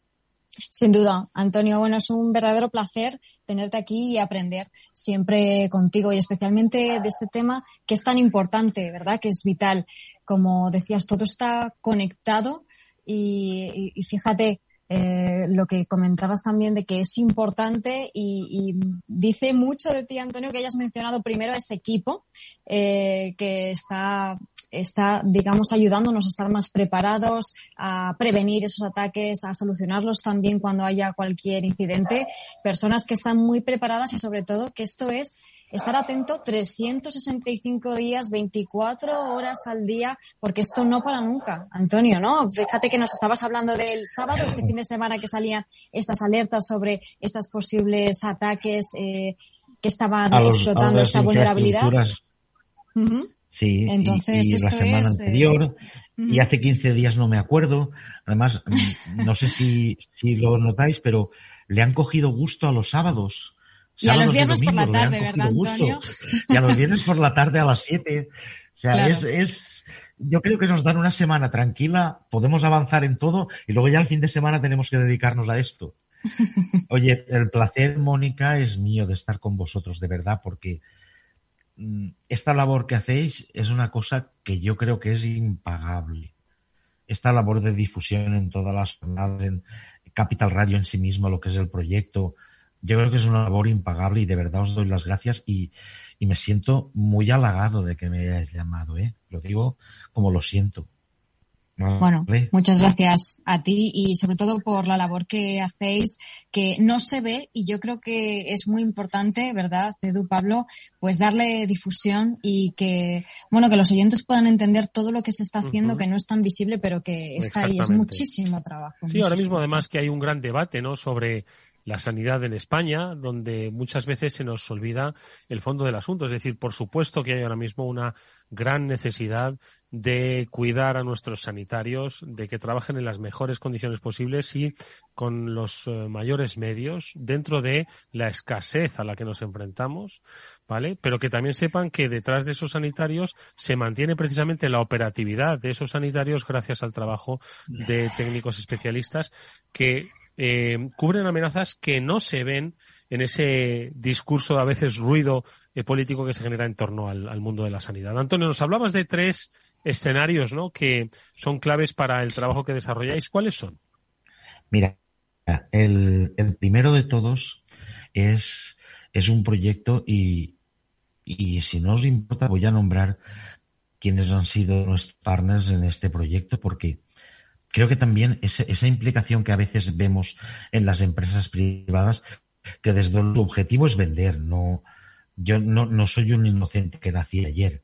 sin duda, Antonio. Bueno, es un verdadero placer tenerte aquí y aprender siempre contigo y especialmente de este tema que es tan importante, ¿verdad? Que es vital. Como decías, todo está conectado y, fíjate, eh, lo que comentabas también de que es importante y, dice mucho de ti, Antonio, que hayas mencionado primero ese equipo eh, que está está, digamos, ayudándonos a estar más preparados, a prevenir esos ataques, a solucionarlos también cuando haya cualquier incidente. Personas que están muy preparadas y sobre todo que esto es estar atento 365 días, 24 horas al día, porque esto no para nunca, Antonio, ¿no? Fíjate que nos estabas hablando del sábado, este fin de semana que salían estas alertas sobre estos posibles ataques eh, que estaban explotando esta vulnerabilidad. Sí, Entonces, y, la semana eh, anterior, y hace 15 días no me acuerdo. Además, mm, no sé si, si lo notáis, pero le han cogido gusto a los sábados. Y a los viernes por la tarde, ¿verdad, Antonio? Y a los viernes por la tarde a las 7. O sea, es, es, yo creo que nos dan una semana tranquila, podemos avanzar en todo y luego ya el fin de semana tenemos que dedicarnos a esto. Oye, el placer, Mónica, es mío de estar con vosotros, de verdad, porque esta labor que hacéis es una cosa que yo creo que es impagable. Esta labor de difusión en todas las jornadas, en Capital Radio en sí mismo, lo que es el proyecto, yo creo que es una labor impagable y de verdad os doy las gracias y, y me siento muy halagado de que me hayáis llamado, ¿eh? Lo digo como lo siento. Bueno, muchas gracias a ti y sobre todo por la labor que hacéis, que no se ve y yo creo que es muy importante, ¿verdad, Edu Pablo? Pues darle difusión y que, bueno, que los oyentes puedan entender todo lo que se está haciendo, que no es tan visible, pero que está ahí. Es muchísimo trabajo. Sí, ahora mismo además que hay un gran debate, ¿no? Sobre la sanidad en España, donde muchas veces se nos olvida el fondo del asunto. Es decir, por supuesto que hay ahora mismo una gran necesidad de cuidar a nuestros sanitarios, de que trabajen en las mejores condiciones posibles y con los eh, mayores medios dentro de la escasez a la que nos enfrentamos, ¿vale? Pero que también sepan que detrás de esos sanitarios se mantiene precisamente la operatividad de esos sanitarios gracias al trabajo de técnicos especialistas que eh, cubren amenazas que no se ven en ese discurso, a veces ruido eh, político que se genera en torno al, mundo de la sanidad. Antonio, nos hablabas de tres escenarios ¿no? que son claves para el trabajo que desarrolláis. ¿Cuáles son? Mira, el, primero de todos es, es un proyecto y, y si no os importa voy a nombrar quiénes han sido nuestros partners en este proyecto porque creo que también esa, esa implicación que a veces vemos en las empresas privadas que desde su objetivo es vender, no yo no, no soy un inocente que nací ayer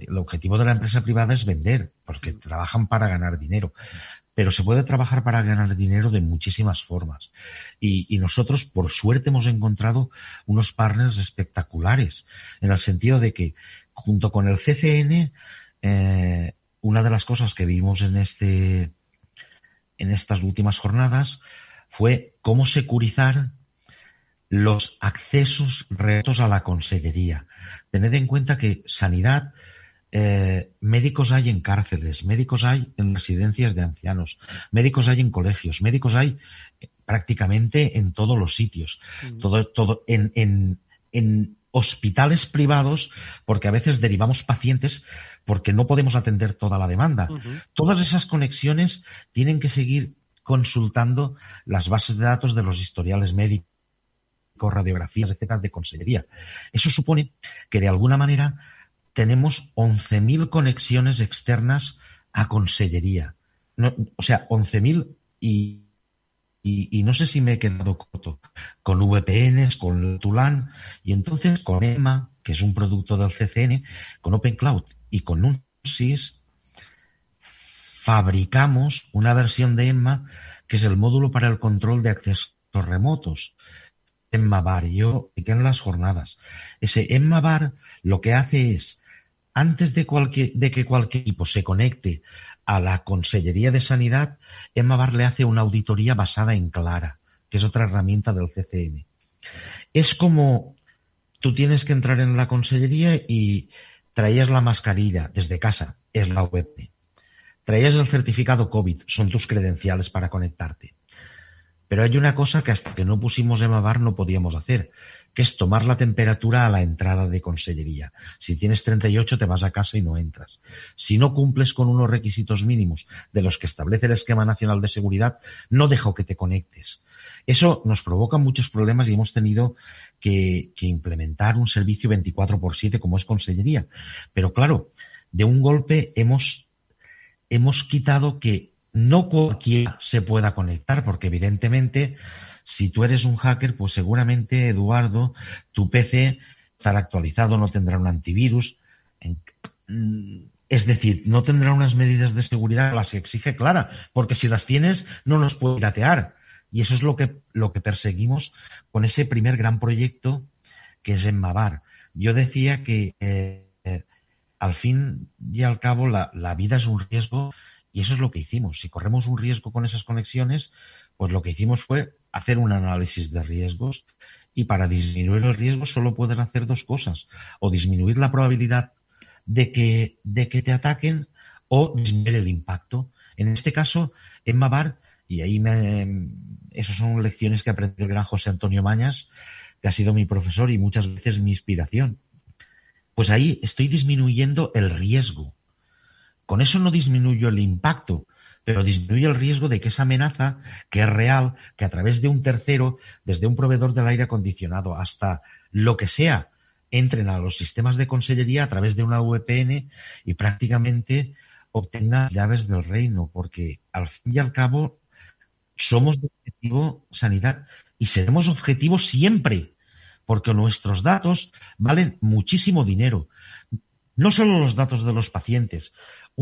el objetivo de la empresa privada es vender, porque trabajan para ganar dinero. Pero se puede trabajar para ganar dinero de muchísimas formas. Y, nosotros, por suerte, hemos encontrado unos partners espectaculares, en el sentido de que, junto con el CCN, eh, una de las cosas que vimos en este, en estas últimas jornadas fue cómo securizar los accesos retos a la consellería. Tened en cuenta que sanidad, eh, médicos hay en cárceles, médicos hay en residencias de ancianos, médicos hay en colegios, médicos hay prácticamente en todos los sitios, mm. todo, todo en, en, en hospitales privados, porque a veces derivamos pacientes porque no podemos atender toda la demanda. Todas esas conexiones tienen que seguir consultando las bases de datos de los historiales médicos radiografías, etcétera, de consellería. Eso supone que de alguna manera tenemos 11.000 conexiones externas a consellería. o sea, 11.000 y, y, y, no sé si me he quedado corto. Con VPNs, con Tulan y entonces con EMA, que es un producto del CCN, con Open Cloud y con UNSYS, fabricamos una versión de EMMA que es el módulo para el control de accesos remotos. Emmabar. Yo expliqué en las jornadas. Ese Emmabar lo que hace es, antes de, cualquier, que cualquier equipo se conecte a la Consellería de Sanidad, Emmabar le hace una auditoría basada en Clara, que es otra herramienta del CCN. Es como tú tienes que entrar en la Consellería y traías la mascarilla desde casa, es la web. Traías el certificado COVID, son tus credenciales para conectarte. Pero hay una cosa que hasta que no pusimos Emabar no podíamos hacer, que es tomar la temperatura a la entrada de consellería. Si tienes 38 te vas a casa y no entras. Si no cumples con unos requisitos mínimos de los que establece el Esquema Nacional de Seguridad, no dejo que te conectes. Eso nos provoca muchos problemas y hemos tenido que, implementar un servicio 24 por 7 como es consellería. Pero claro, de un golpe hemos, hemos quitado que no cualquiera se pueda conectar, porque evidentemente, si tú eres un hacker, pues seguramente, Eduardo, tu PC estará actualizado, no tendrá un antivirus. Mm, es decir, no tendrá unas medidas de seguridad las que exige Clara, porque si las tienes, no nos puede piratear. Y eso es lo que, lo que perseguimos con ese primer gran proyecto que es en Mavar. Yo decía que eh, eh, al fin y al cabo la, la vida es un riesgo y eso es lo que hicimos. Si corremos un riesgo con esas conexiones, pues lo que hicimos fue hacer un análisis de riesgos y para disminuir el riesgo solo pueden hacer dos cosas. O disminuir la probabilidad de que, de que te ataquen o disminuir el impacto. En este caso, en Mavar, y ahí me, esas son lecciones que aprendió el gran José Antonio Mañas, que ha sido mi profesor y muchas veces mi inspiración. Pues ahí estoy disminuyendo el riesgo. Con eso no disminuyo el impacto, pero disminuye el riesgo de que esa amenaza, que es real, que a través de un tercero, desde un proveedor del aire acondicionado hasta lo que sea, entren a los sistemas de consellería a través de una VPN y prácticamente obtengan llaves del reino, porque al fin y al cabo somos de objetivo sanidad y seremos objetivos siempre, porque nuestros datos valen muchísimo dinero. No solo los datos de los pacientes,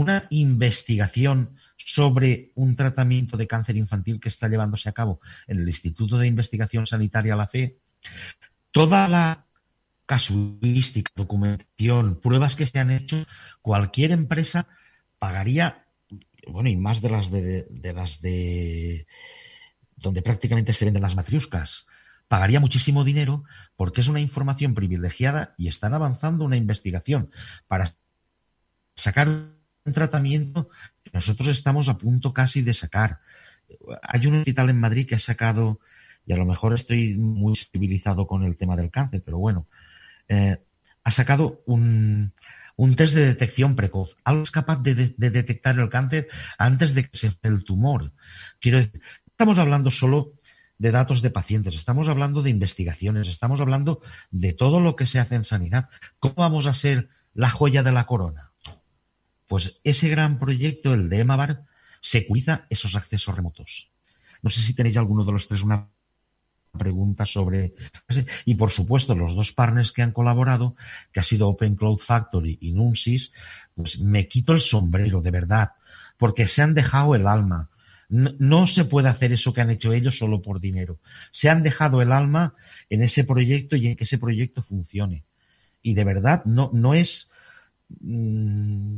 una investigación sobre un tratamiento de cáncer infantil que está llevándose a cabo en el Instituto de Investigación Sanitaria La Fe, toda la casuística, documentación, pruebas que se han hecho, cualquier empresa pagaría, bueno, y más de las de, de las de donde prácticamente se venden las matriuscas, pagaría muchísimo dinero porque es una información privilegiada y están avanzando una investigación para sacar un tratamiento que nosotros estamos a punto casi de sacar. Hay un hospital en Madrid que ha sacado, y a lo mejor estoy muy civilizado con el tema del cáncer, pero bueno, eh, ha sacado un, un test de detección precoz. Algo es capaz de, de, detectar el cáncer antes de que se el tumor. Quiero decir, estamos hablando solo de datos de pacientes, estamos hablando de investigaciones, estamos hablando de todo lo que se hace en sanidad. ¿Cómo vamos a ser la joya de la corona? Pues ese gran proyecto, el de EMABAR, securiza esos accesos remotos. No sé si tenéis alguno de los tres una pregunta sobre y por supuesto los dos partners que han colaborado que ha sido Open Cloud Factory y Nunsis pues me quito el sombrero de verdad porque se han dejado el alma no, se puede hacer eso que han hecho ellos solo por dinero. Se han dejado el alma en ese proyecto y en que ese proyecto funcione. Y de verdad, no, no es. Mm,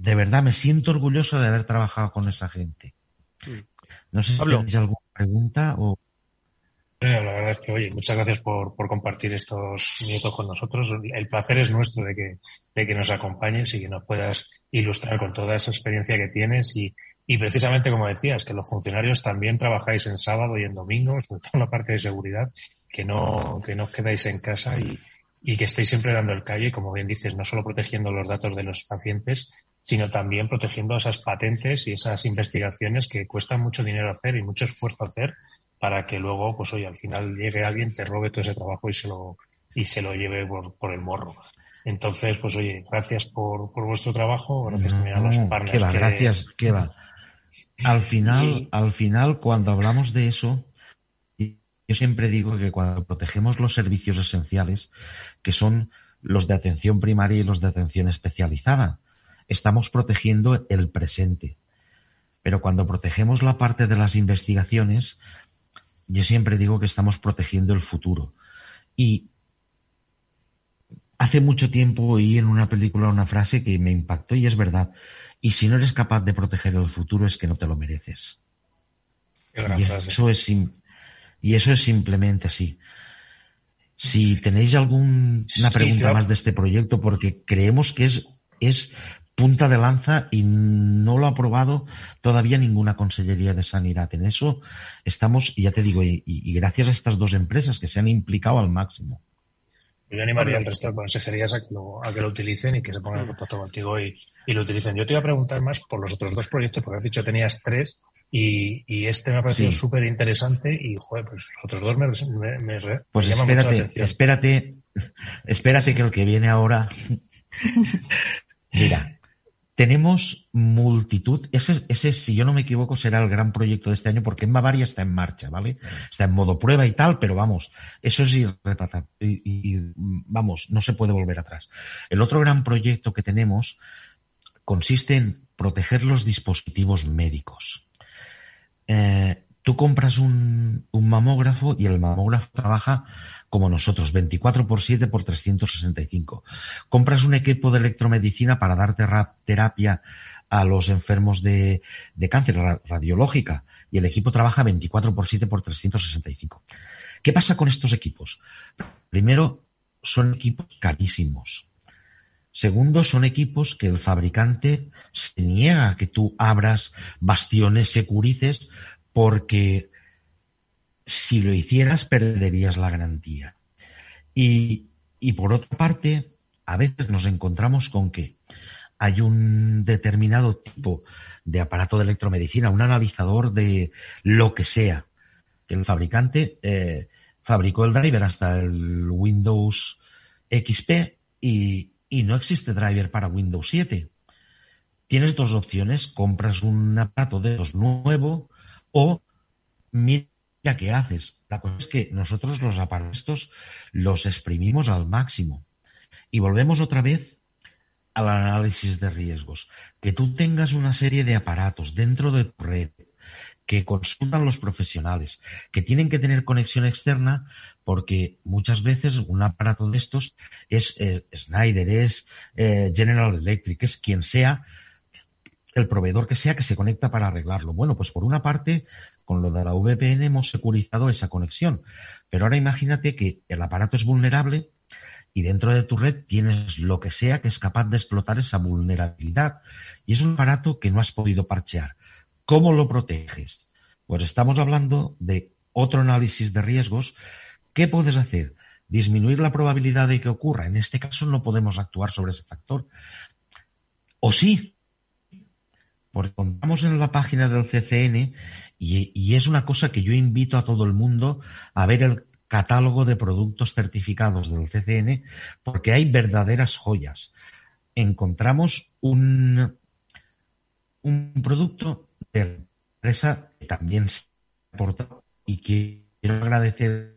de verdad, me siento orgulloso de haber trabajado con esa gente. No sé si tenéis alguna pregunta o. la verdad es que, oye, muchas gracias por, por compartir estos minutos con nosotros. El placer es nuestro de que, de que nos acompañes y que nos puedas ilustrar con toda esa experiencia que tienes y, y precisamente, como decías, que los funcionarios también trabajáis en sábado y en domingo, sobre todo en la parte de seguridad, que no, que no os quedáis en casa y, y que estéis siempre dando el calle, como bien dices, no solo protegiendo los datos de los pacientes, sino también protegiendo esas patentes y esas investigaciones que cuestan mucho dinero hacer y mucho esfuerzo hacer para que luego, pues oye, al final llegue alguien, te robe todo ese trabajo y se lo, y se lo lleve por, por el morro. Entonces, pues oye, gracias por, por vuestro trabajo, gracias también a los partners. Que gracias, que va. Al final, al final, cuando hablamos de eso, yo siempre digo que cuando protegemos los servicios esenciales, que son los de atención primaria y los de atención especializada, estamos protegiendo el presente. Pero cuando protegemos la parte de las investigaciones, yo siempre digo que estamos protegiendo el futuro. Y hace mucho tiempo oí en una película una frase que me impactó y es verdad. Y si no eres capaz de proteger el futuro es que no te lo mereces. Y eso, es, y eso es simplemente así. Si tenéis alguna pregunta más de este proyecto, porque creemos que es, es punta de lanza y no lo ha aprobado todavía ninguna Consellería de Sanidad. En eso estamos, y ya te digo, y gracias a estas dos empresas que se han implicado al máximo. Yo animaría al resto de consejerías a que lo, a que lo utilicen y que se pongan en contacto contigo y, y, lo utilicen. Yo te iba a preguntar más por los otros dos proyectos, porque has dicho que tenías tres y, y este me ha parecido súper interesante y, joder, pues los otros dos me, me, me, pues espérate, mucho la atención. Espérate, espérate que el que viene ahora... Mira, tenemos multitud, ese, ese, si yo no me equivoco, será el gran proyecto de este año porque en Bavaria está en marcha, ¿vale? Está en modo prueba y tal, pero vamos, eso es irretratable y, y, vamos, no se puede volver atrás. El otro gran proyecto que tenemos consiste en proteger los dispositivos médicos. Eh, tú compras un, un mamógrafo y el mamógrafo trabaja como nosotros, 24 por 7 por 365. Compras un equipo de electromedicina para dar terapia a los enfermos de, de cáncer radiológica y el equipo trabaja 24 por 7 por 365. ¿Qué pasa con estos equipos? Primero, son equipos carísimos. Segundo, son equipos que el fabricante se niega a que tú abras bastiones, securices, porque si lo hicieras perderías la garantía. Y, y por otra parte, a veces nos encontramos con que hay un determinado tipo de aparato de electromedicina, un analizador de lo que sea, que el fabricante eh, fabricó el driver hasta el Windows XP y, y no existe driver para Windows 7. Tienes dos opciones, compras un aparato de los nuevo o ya ¿qué haces? La cosa es que nosotros los aparatos los exprimimos al máximo. Y volvemos otra vez al análisis de riesgos. Que tú tengas una serie de aparatos dentro de tu red que consultan los profesionales, que tienen que tener conexión externa porque muchas veces un aparato de estos es eh, Schneider, es eh, General Electric, es quien sea, el proveedor que sea que se conecta para arreglarlo. Bueno, pues por una parte, con lo de la VPN hemos securizado esa conexión, pero ahora imagínate que el aparato es vulnerable y dentro de tu red tienes lo que sea que es capaz de explotar esa vulnerabilidad. Y es un aparato que no has podido parchear. ¿Cómo lo proteges? Pues estamos hablando de otro análisis de riesgos. ¿Qué puedes hacer? Disminuir la probabilidad de que ocurra. En este caso no podemos actuar sobre ese factor. O sí, porque contamos en la página del CCN y, es una cosa que yo invito a todo el mundo a ver el catálogo de productos certificados del CCN porque hay verdaderas joyas. Encontramos un, un producto de empresa que también se aporta y quiero agradecer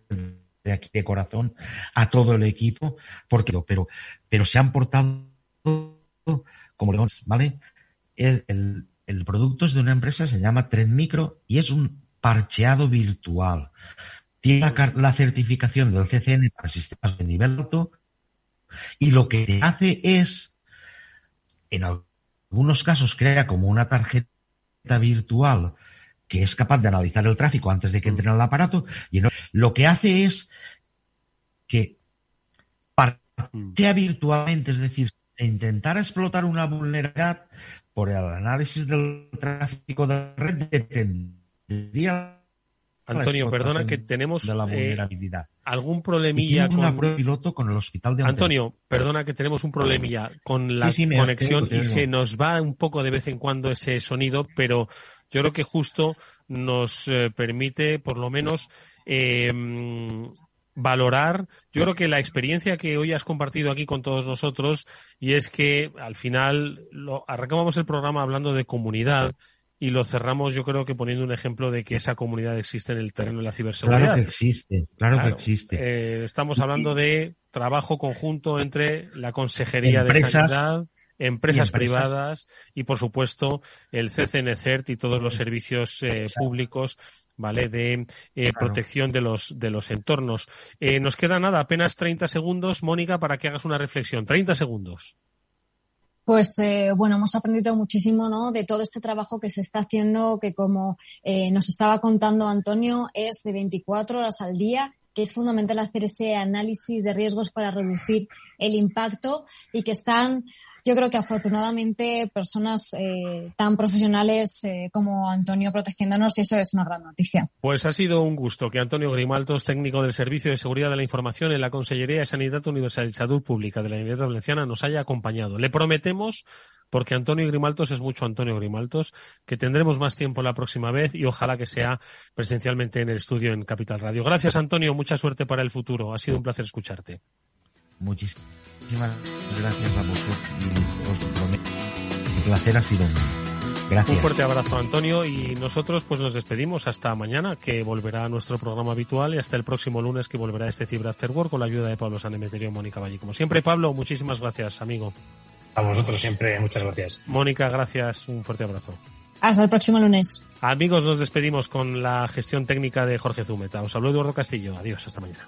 de aquí de corazón a todo el equipo porque pero pero se han portado como leones, ¿vale? El, producto es de una empresa, se llama Trend Micro y es un parcheado virtual. Tiene la, certificación del CCN para sistemas de nivel alto y lo que hace es, en algunos casos, crea como una tarjeta virtual que es capaz de analizar el tráfico antes de que entre en el aparato y lo que hace es que parchea virtualmente, es decir, intentar explotar una vulnerabilidad por el análisis del tráfico de red tendría Antonio, perdona que tenemos eh, algún problemilla con piloto con el hospital de Antonio, perdona que tenemos un problemilla con la conexión y se nos va un poco de vez en cuando ese sonido, pero yo creo que justo nos eh, permite por lo menos eh, valorar, yo creo que la experiencia que hoy has compartido aquí con todos nosotros y es que al final lo, arrancamos el programa hablando de comunidad y lo cerramos yo creo que poniendo un ejemplo de que esa comunidad existe en el terreno de la ciberseguridad. Claro que existe, claro, que existe. Eh, estamos hablando de trabajo conjunto entre la Consejería de Sanidad, empresas, privadas y por supuesto el CCNCERT y todos los servicios eh, públicos ¿vale? De eh, protección de los, de los entornos. nos queda nada, apenas 30 segundos, Mónica, para que hagas una reflexión. 30 segundos pues eh, bueno, hemos aprendido muchísimo ¿no? de todo este trabajo que se está haciendo, que como eh, nos estaba contando Antonio, es de 24 horas al día, que es fundamental hacer ese análisis de riesgos para reducir el impacto y que están yo creo que afortunadamente personas eh, tan profesionales eh, como Antonio protegiéndonos y eso es una gran noticia. Pues ha sido un gusto que Antonio Grimaltos, técnico del Servicio de Seguridad de la Información en la Consellería de Sanidad Universal y Salud Pública de la Universidad Valenciana, nos haya acompañado. Le prometemos porque Antonio Grimaltos es mucho Antonio Grimaltos, que tendremos más tiempo la próxima vez y ojalá que sea presencialmente en el estudio en Capital Radio. Gracias, Antonio. Mucha suerte para el futuro. Ha sido un placer escucharte. Muchísimas gracias a vosotros y os prometo el placer ha sido Gracias. Un fuerte abrazo, Antonio, y nosotros pues nos despedimos hasta mañana, que volverá a nuestro programa habitual, y hasta el próximo lunes, que volverá este Cyber After Work con la ayuda de Pablo Sanemeterio y Mónica Valle. Como siempre, Pablo, muchísimas gracias, amigo. A vosotros siempre, muchas gracias. Mónica, gracias, un fuerte abrazo. Hasta el próximo lunes. Amigos, nos despedimos con la gestión técnica de Jorge Zumeta. Os saludo Eduardo Castillo. Adiós, hasta mañana.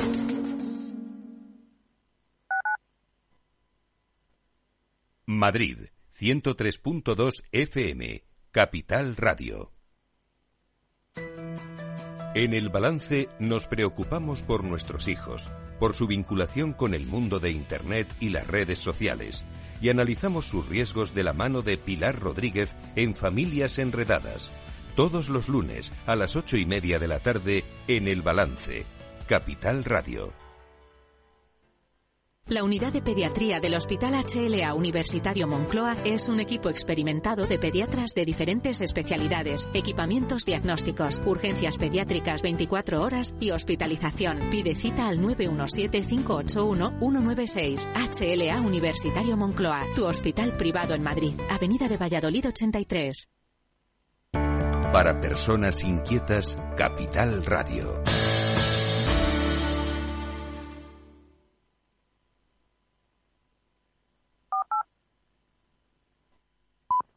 Madrid, 103.2 FM, Capital Radio. En el balance nos preocupamos por nuestros hijos, por su vinculación con el mundo de Internet y las redes sociales, y analizamos sus riesgos de la mano de Pilar Rodríguez en Familias Enredadas, todos los lunes a las ocho y media de la tarde en el balance, Capital Radio. La unidad de pediatría del Hospital HLA Universitario Moncloa es un equipo experimentado de pediatras de diferentes especialidades, equipamientos diagnósticos, urgencias pediátricas 24 horas y hospitalización. Pide cita al 917-581-196. HLA Universitario Moncloa, tu hospital privado en Madrid, Avenida de Valladolid 83. Para personas inquietas, Capital Radio.